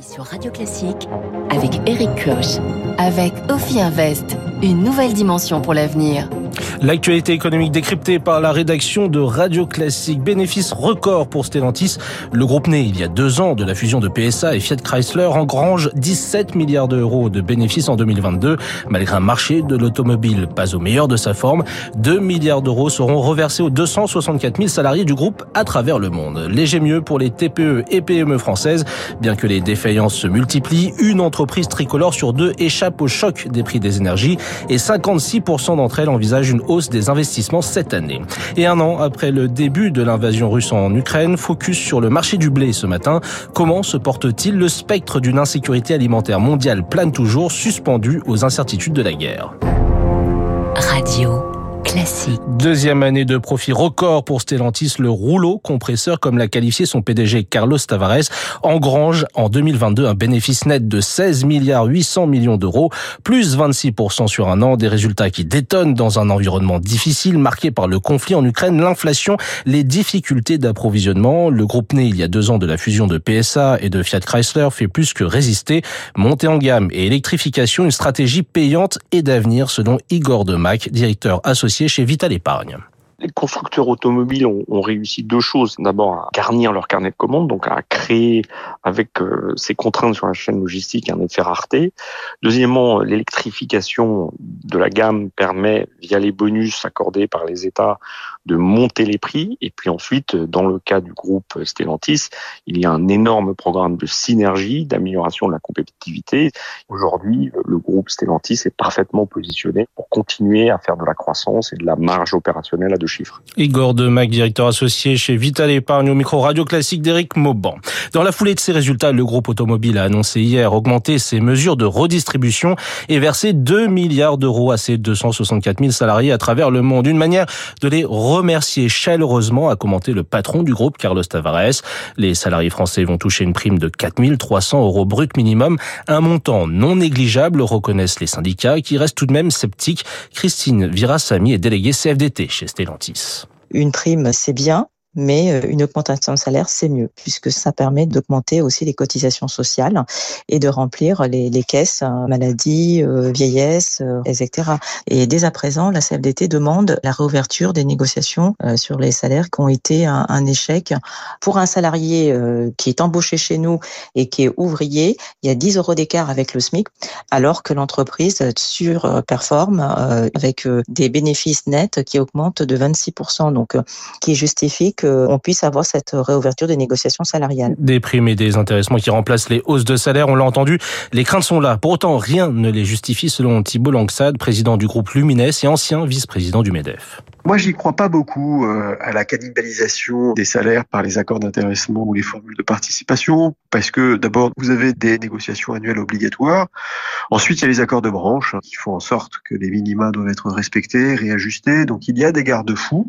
Sur Radio Classique avec Eric Koch. Avec Ophi Invest, une nouvelle dimension pour l'avenir. L'actualité économique décryptée par la rédaction de Radio Classique. Bénéfice record pour Stellantis. Le groupe né il y a deux ans de la fusion de PSA et Fiat Chrysler engrange 17 milliards d'euros de bénéfices en 2022. Malgré un marché de l'automobile pas au meilleur de sa forme, 2 milliards d'euros seront reversés aux 264 000 salariés du groupe à travers le monde. Léger mieux pour les TPE et PME françaises. Bien que les défaillances se multiplient, une entreprise tricolore sur deux échappe au choc des prix des énergies et 56% d'entre elles envisagent une hausse des investissements cette année. Et un an après le début de l'invasion russe en Ukraine, focus sur le marché du blé ce matin. Comment se porte-t-il? Le spectre d'une insécurité alimentaire mondiale plane toujours, suspendu aux incertitudes de la guerre. Deuxième année de profit record pour Stellantis, le rouleau compresseur, comme l'a qualifié son PDG Carlos Tavares, engrange en 2022 un bénéfice net de 16 milliards 800 millions d'euros, plus 26% sur un an, des résultats qui détonnent dans un environnement difficile marqué par le conflit en Ukraine, l'inflation, les difficultés d'approvisionnement. Le groupe né il y a deux ans de la fusion de PSA et de Fiat Chrysler fait plus que résister. Montée en gamme et électrification, une stratégie payante et d'avenir selon Igor Demac, directeur associé chez Vital Épargne. Les constructeurs automobiles ont, réussi deux choses. D'abord, à garnir leur carnet de commandes, donc à créer avec euh, ces contraintes sur la chaîne logistique un effet rareté. Deuxièmement, l'électrification de la gamme permet, via les bonus accordés par les États, de monter les prix. Et puis ensuite, dans le cas du groupe Stellantis, il y a un énorme programme de synergie, d'amélioration de la compétitivité. Aujourd'hui, le groupe Stellantis est parfaitement positionné pour continuer à faire de la croissance et de la marge opérationnelle à deux chiffres. Igor Demac, directeur associé chez Vital Épargne au micro radio classique d'Éric Mauban. Dans la foulée de ces résultats, le groupe automobile a annoncé hier augmenter ses mesures de redistribution et verser 2 milliards d'euros à ses 264 000 salariés à travers le monde. Une manière de les remercier chaleureusement, a commenté le patron du groupe, Carlos Tavares. Les salariés français vont toucher une prime de 4 300 euros brut minimum, un montant non négligeable, reconnaissent les syndicats, qui restent tout de même sceptiques. Christine Virasamy est déléguée CFDT chez Stellantis. Une prime, c'est bien, mais une augmentation de salaire, c'est mieux, puisque ça permet d'augmenter aussi les cotisations sociales et de remplir les, les caisses maladie, euh, vieillesse, euh, etc. Et dès à présent, la CFDT demande la réouverture des négociations euh, sur les salaires qui ont été un, un échec. Pour un salarié euh, qui est embauché chez nous et qui est ouvrier, il y a 10 euros d'écart avec le SMIC, alors que l'entreprise surperforme avec des bénéfices nets qui augmentent de 26%, donc qui justifie que qu'on puisse avoir cette réouverture des négociations salariales. Des primes et des intéressements qui remplacent les hausses de salaire, on l'a entendu, les craintes sont là. Pour autant, rien ne les justifie selon Thibault Langsad, président du groupe Lumines et ancien vice-président du MEDEF. Moi, j'y crois pas beaucoup euh, à la cannibalisation des salaires par les accords d'intéressement ou les formules de participation, parce que d'abord, vous avez des négociations annuelles obligatoires. Ensuite, il y a les accords de branche hein, qui font en sorte que les minima doivent être respectés, réajustés. Donc, il y a des garde-fous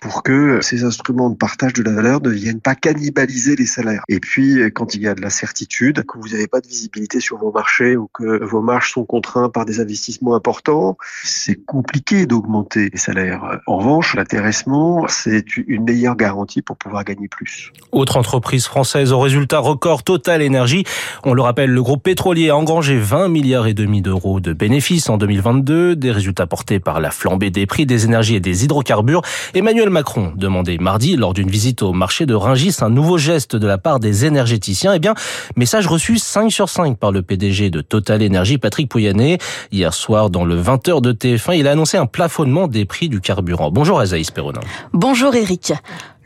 pour que ces instruments de partage de la valeur ne viennent pas cannibaliser les salaires. Et puis, quand il y a de la certitude, que vous n'avez pas de visibilité sur vos marchés ou que vos marges sont contraints par des investissements importants, c'est compliqué d'augmenter les salaires. En revanche, l'intéressement, c'est une meilleure garantie pour pouvoir gagner plus. Autre entreprise française au résultat record Total Énergie. On le rappelle, le groupe pétrolier a engrangé 20 milliards et demi d'euros de bénéfices en 2022, des résultats portés par la flambée des prix des énergies et des hydrocarbures. Emmanuel Macron demandait mardi, lors d'une visite au marché de Ringis, un nouveau geste de la part des énergéticiens. Eh bien, message reçu 5 sur 5 par le PDG de Total Énergie, Patrick Pouyanné. Hier soir, dans le 20h de TF1, il a annoncé un plafonnement des prix du carburant. Bonjour Azaïs Perronin. Bonjour Eric.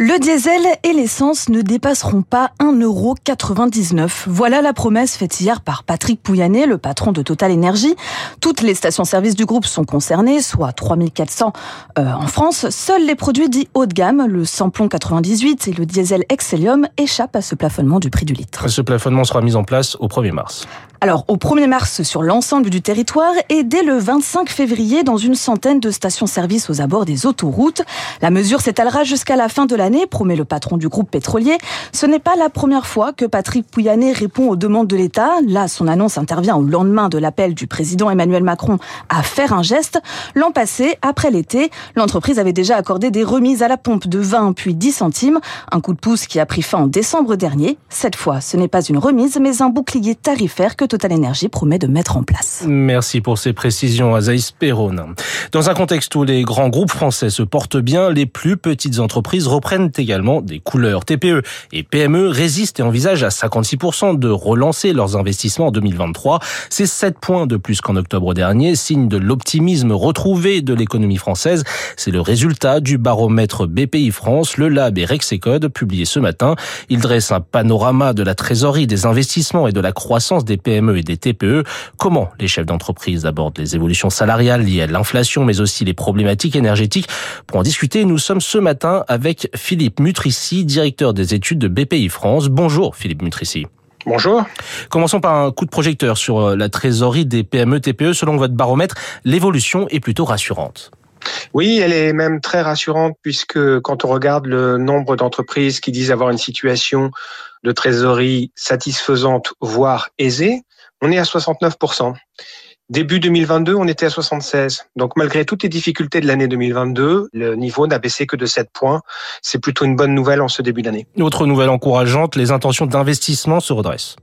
Le diesel et l'essence ne dépasseront pas 1,99€. Voilà la promesse faite hier par Patrick Pouyanné, le patron de Total Énergie. Toutes les stations-service du groupe sont concernées, soit 3400 euh, en France. Seuls les produits dits haut de gamme, le samplon 98 et le diesel Excellium, échappent à ce plafonnement du prix du litre. Ce plafonnement sera mis en place au 1er mars. Alors, au 1er mars sur l'ensemble du territoire et dès le 25 février dans une centaine de stations-service aux abords des autoroutes. La mesure s'étalera jusqu'à la fin de l'année promet le patron du groupe pétrolier. Ce n'est pas la première fois que Patrick Pouyanné répond aux demandes de l'État. Là, son annonce intervient au lendemain de l'appel du président Emmanuel Macron à faire un geste. L'an passé, après l'été, l'entreprise avait déjà accordé des remises à la pompe de 20 puis 10 centimes. Un coup de pouce qui a pris fin en décembre dernier. Cette fois, ce n'est pas une remise, mais un bouclier tarifaire que Total Energy promet de mettre en place. Merci pour ces précisions, Azaïs Perron. Dans un contexte où les grands groupes français se portent bien, les plus petites entreprises reprennent également des couleurs. TPE et PME résistent et envisagent à 56% de relancer leurs investissements en 2023. C'est 7 points de plus qu'en octobre dernier, signe de l'optimisme retrouvé de l'économie française. C'est le résultat du baromètre BPI France, le Lab et Rexecode publié ce matin. Il dresse un panorama de la trésorerie, des investissements et de la croissance des PME et des TPE. Comment les chefs d'entreprise abordent les évolutions salariales liées à l'inflation, mais aussi les problématiques énergétiques? Pour en discuter, nous sommes ce matin avec Philippe Mutrici, directeur des études de BPI France. Bonjour Philippe Mutrici. Bonjour. Commençons par un coup de projecteur sur euh, la trésorerie des PME TPE. Selon votre baromètre, l'évolution est plutôt rassurante. Oui, elle est même très rassurante puisque quand on regarde le nombre d'entreprises qui disent avoir une situation de trésorerie satisfaisante, voire aisée, on est à 69%. Début 2022, on était à 76. Donc malgré toutes les difficultés de l'année 2022, le niveau n'a baissé que de 7 points. C'est plutôt une bonne nouvelle en ce début d'année. Autre nouvelle encourageante, les intentions d'investissement se redressent.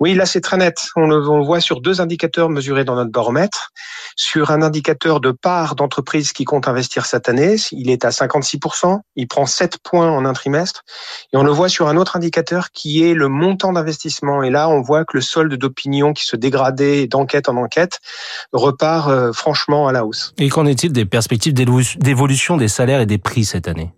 Oui, là c'est très net. On le, voit sur deux indicateurs mesurés dans notre baromètre. Sur un indicateur de part d'entreprise qui compte investir cette année, il est à 56%, il prend 7 points en un trimestre. Et on le voit sur un autre indicateur qui est le montant d'investissement. Et là, on voit que le solde d'opinion qui se dégradait d'enquête en enquête repart euh, franchement à la hausse. Et qu'en est-il des perspectives d'évolution des salaires et des prix cette année?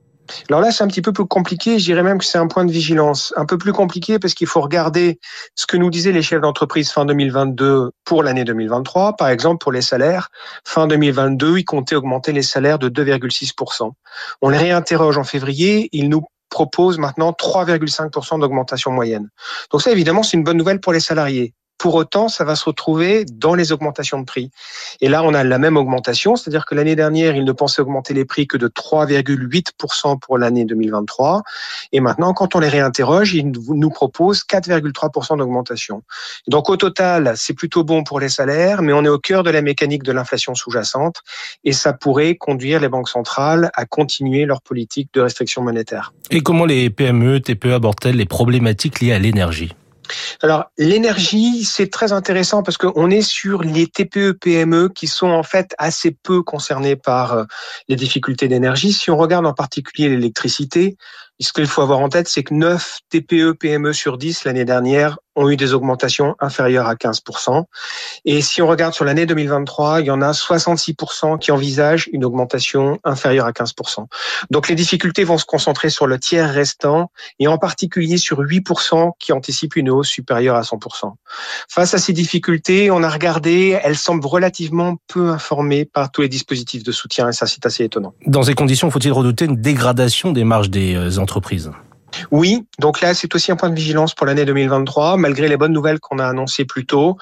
Alors là, c'est un petit peu plus compliqué. Je dirais même que c'est un point de vigilance. Un peu plus compliqué parce qu'il faut regarder ce que nous disaient les chefs d'entreprise fin 2022 pour l'année 2023. Par exemple, pour les salaires, fin 2022, ils comptaient augmenter les salaires de 2,6%. On les réinterroge en février. Ils nous proposent maintenant 3,5% d'augmentation moyenne. Donc ça, évidemment, c'est une bonne nouvelle pour les salariés. Pour autant, ça va se retrouver dans les augmentations de prix. Et là, on a la même augmentation, c'est-à-dire que l'année dernière, ils ne pensaient augmenter les prix que de 3,8% pour l'année 2023. Et maintenant, quand on les réinterroge, ils nous proposent 4,3% d'augmentation. Donc au total, c'est plutôt bon pour les salaires, mais on est au cœur de la mécanique de l'inflation sous-jacente et ça pourrait conduire les banques centrales à continuer leur politique de restriction monétaire. Et comment les PME, TPE abordent-elles les problématiques liées à l'énergie? Alors l'énergie, c'est très intéressant parce qu'on est sur les TPE-PME qui sont en fait assez peu concernés par euh, les difficultés d'énergie. Si on regarde en particulier l'électricité, ce qu'il faut avoir en tête, c'est que 9 TPE-PME sur 10 l'année dernière ont eu des augmentations inférieures à 15%. Et si on regarde sur l'année 2023, il y en a 66% qui envisagent une augmentation inférieure à 15%. Donc les difficultés vont se concentrer sur le tiers restant et en particulier sur 8% qui anticipent une hausse supérieure à 100%. Face à ces difficultés, on a regardé, elles semblent relativement peu informées par tous les dispositifs de soutien et ça c'est assez étonnant. Dans ces conditions, faut-il redouter une dégradation des marges des euh, entreprises oui, donc là, c'est aussi un point de vigilance pour l'année 2023. Malgré les bonnes nouvelles qu'on a annoncées plus tôt,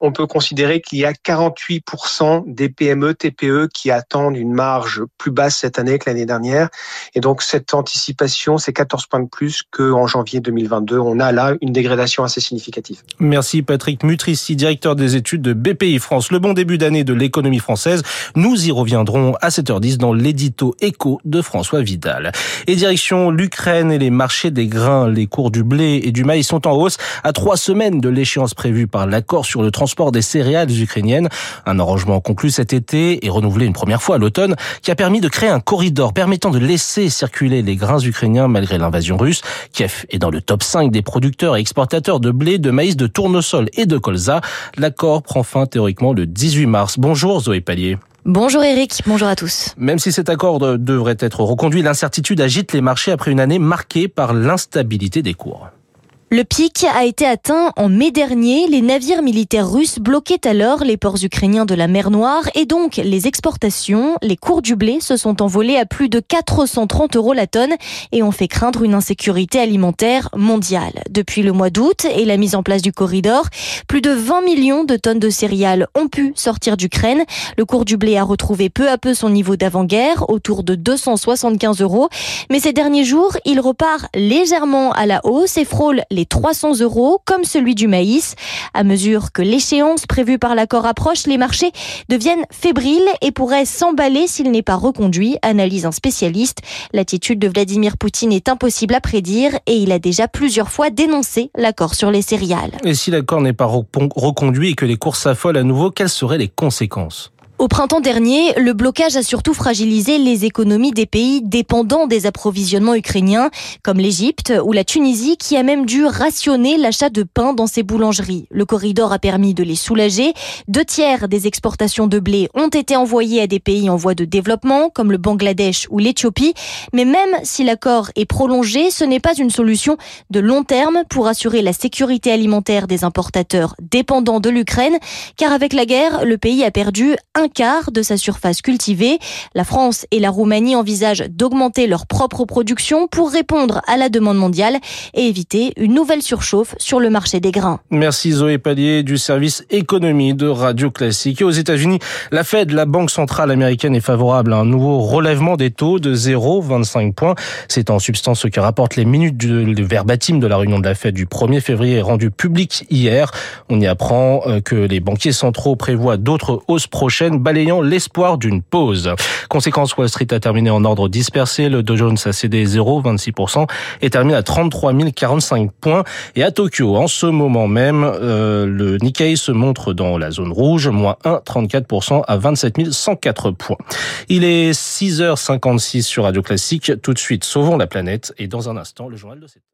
on peut considérer qu'il y a 48% des PME, TPE qui attendent une marge plus basse cette année que l'année dernière. Et donc, cette anticipation, c'est 14 points de plus qu'en janvier 2022. On a là une dégradation assez significative. Merci Patrick Mutrici, directeur des études de BPI France. Le bon début d'année de l'économie française. Nous y reviendrons à 7h10 dans l'édito écho de François Vidal. Et direction l'Ukraine et les marchés des grains, les cours du blé et du maïs sont en hausse à trois semaines de l'échéance prévue par l'accord sur le transport des céréales ukrainiennes. Un arrangement conclu cet été et renouvelé une première fois à l'automne qui a permis de créer un corridor permettant de laisser circuler les grains ukrainiens malgré l'invasion russe. Kiev est dans le top 5 des producteurs et exportateurs de blé, de maïs, de tournesol et de colza. L'accord prend fin théoriquement le 18 mars. Bonjour Zoé Pallier. Bonjour Eric, bonjour à tous. Même si cet accord devrait être reconduit, l'incertitude agite les marchés après une année marquée par l'instabilité des cours. Le pic a été atteint en mai dernier. Les navires militaires russes bloquaient alors les ports ukrainiens de la mer Noire et donc les exportations. Les cours du blé se sont envolés à plus de 430 euros la tonne et ont fait craindre une insécurité alimentaire mondiale. Depuis le mois d'août et la mise en place du corridor, plus de 20 millions de tonnes de céréales ont pu sortir d'Ukraine. Le cours du blé a retrouvé peu à peu son niveau d'avant-guerre, autour de 275 euros. Mais ces derniers jours, il repart légèrement à la hausse et frôle les 300 euros, comme celui du maïs. À mesure que l'échéance prévue par l'accord approche, les marchés deviennent fébriles et pourraient s'emballer s'il n'est pas reconduit, analyse un spécialiste. L'attitude de Vladimir Poutine est impossible à prédire et il a déjà plusieurs fois dénoncé l'accord sur les céréales. Et si l'accord n'est pas reconduit et que les cours s'affolent à nouveau, quelles seraient les conséquences? Au printemps dernier, le blocage a surtout fragilisé les économies des pays dépendants des approvisionnements ukrainiens, comme l'Égypte ou la Tunisie, qui a même dû rationner l'achat de pain dans ses boulangeries. Le corridor a permis de les soulager. Deux tiers des exportations de blé ont été envoyés à des pays en voie de développement, comme le Bangladesh ou l'Éthiopie. Mais même si l'accord est prolongé, ce n'est pas une solution de long terme pour assurer la sécurité alimentaire des importateurs dépendants de l'Ukraine, car avec la guerre, le pays a perdu quart de sa surface cultivée. La France et la Roumanie envisagent d'augmenter leur propre production pour répondre à la demande mondiale et éviter une nouvelle surchauffe sur le marché des grains. Merci Zoé Pallier du service économie de Radio Classique. Et aux États-Unis, la Fed, la Banque centrale américaine, est favorable à un nouveau relèvement des taux de 0,25 points. C'est en substance ce que rapportent les minutes du verbatim de la réunion de la Fed du 1er février rendu public hier. On y apprend euh, que les banquiers centraux prévoient d'autres hausses prochaines balayant l'espoir d'une pause. Conséquence, Wall Street a terminé en ordre dispersé. Le Dow Jones a cédé 0,26% et termine à 33 045 points. Et à Tokyo, en ce moment même, euh, le Nikkei se montre dans la zone rouge, moins 1,34% à 27 104 points. Il est 6h56 sur Radio Classique. Tout de suite, sauvons la planète. Et dans un instant, le journal de cette